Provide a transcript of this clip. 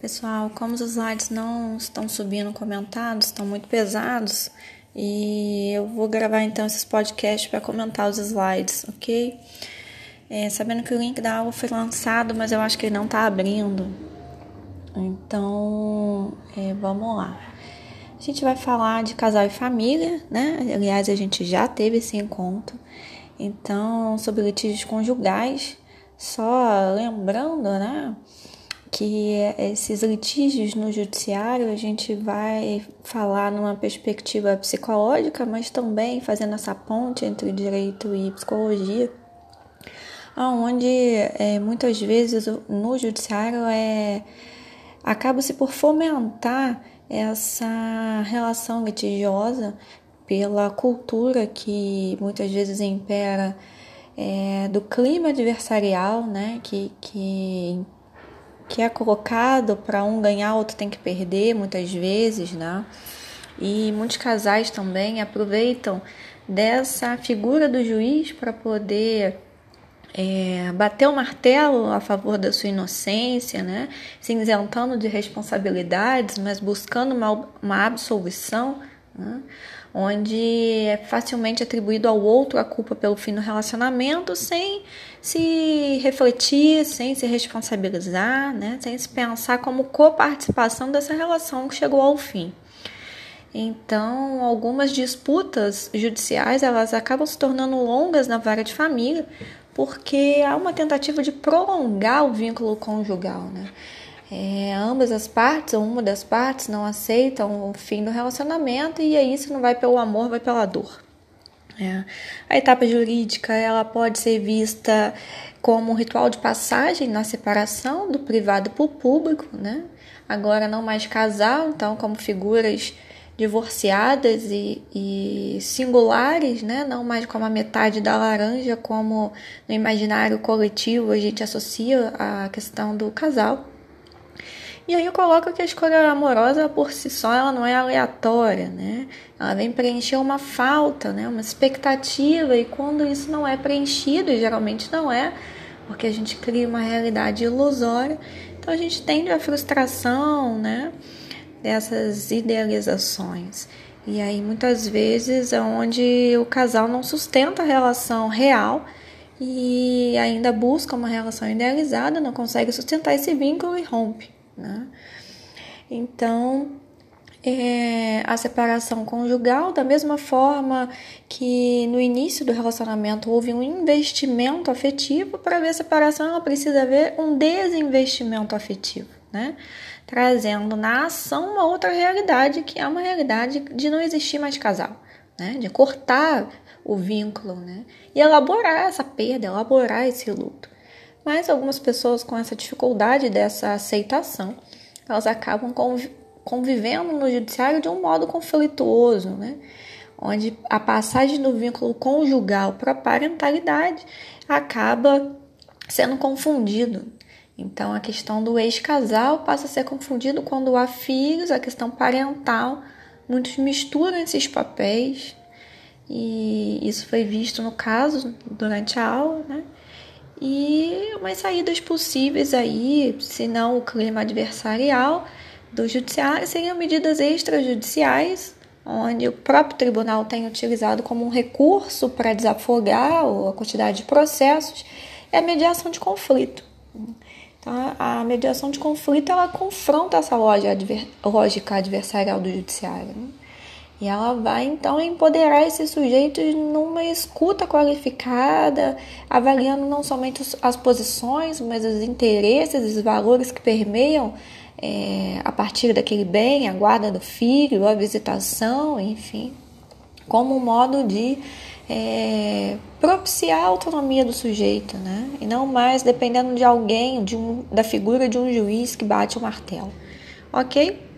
Pessoal, como os slides não estão subindo comentados, estão muito pesados, e eu vou gravar então esses podcasts para comentar os slides, ok? É, sabendo que o link da aula foi lançado, mas eu acho que ele não está abrindo. Então, é, vamos lá. A gente vai falar de casal e família, né? Aliás, a gente já teve esse encontro. Então, sobre litígios conjugais, só lembrando, né? Que esses litígios no judiciário a gente vai falar numa perspectiva psicológica, mas também fazendo essa ponte entre direito e psicologia, aonde é, muitas vezes no judiciário é acaba-se por fomentar essa relação litigiosa pela cultura que muitas vezes impera é, do clima adversarial, né, que, que que é colocado para um ganhar, outro tem que perder, muitas vezes, né? E muitos casais também aproveitam dessa figura do juiz para poder é, bater o martelo a favor da sua inocência, né? se isentando de responsabilidades, mas buscando uma, uma absolvição. Né? onde é facilmente atribuído ao outro a culpa pelo fim do relacionamento sem se refletir, sem se responsabilizar, né? sem se pensar como coparticipação dessa relação que chegou ao fim. Então, algumas disputas judiciais elas acabam se tornando longas na vara de família, porque há uma tentativa de prolongar o vínculo conjugal, né? É, ambas as partes, ou uma das partes, não aceitam o fim do relacionamento e aí se não vai pelo amor, vai pela dor. É. A etapa jurídica ela pode ser vista como um ritual de passagem na separação do privado para o público, né? Agora não mais casal, então como figuras divorciadas e, e, singulares, né? não mais como a metade da laranja, como no imaginário coletivo a gente associa a questão do casal. E aí eu coloco que a escolha amorosa por si só ela não é aleatória, né? Ela vem preencher uma falta, né? Uma expectativa e quando isso não é preenchido, e geralmente não é, porque a gente cria uma realidade ilusória, então a gente tende à frustração, né? Dessas idealizações. E aí muitas vezes é onde o casal não sustenta a relação real e ainda busca uma relação idealizada, não consegue sustentar esse vínculo e rompe. Né? Então, é, a separação conjugal, da mesma forma que no início do relacionamento houve um investimento afetivo, para ver a separação ela precisa haver um desinvestimento afetivo, né? trazendo na ação uma outra realidade, que é uma realidade de não existir mais casal, né? de cortar o vínculo né? e elaborar essa perda, elaborar esse luto. Mas algumas pessoas com essa dificuldade dessa aceitação, elas acabam convivendo no judiciário de um modo conflituoso, né? onde a passagem do vínculo conjugal para a parentalidade acaba sendo confundido. Então, a questão do ex-casal passa a ser confundido quando há filhos, a questão parental. Muitos misturam esses papéis e isso foi visto no caso durante a aula, né? e umas saídas possíveis aí, se não o clima adversarial do judiciário, seriam medidas extrajudiciais, onde o próprio tribunal tem utilizado como um recurso para desafogar a quantidade de processos, é a mediação de conflito. Então, a mediação de conflito ela confronta essa lógica adversarial do judiciário. Né? E ela vai então empoderar esses sujeitos numa escuta qualificada, avaliando não somente as posições, mas os interesses, os valores que permeiam é, a partir daquele bem, a guarda do filho, a visitação, enfim, como um modo de é, propiciar a autonomia do sujeito, né? E não mais dependendo de alguém, de um, da figura de um juiz que bate o martelo. Ok?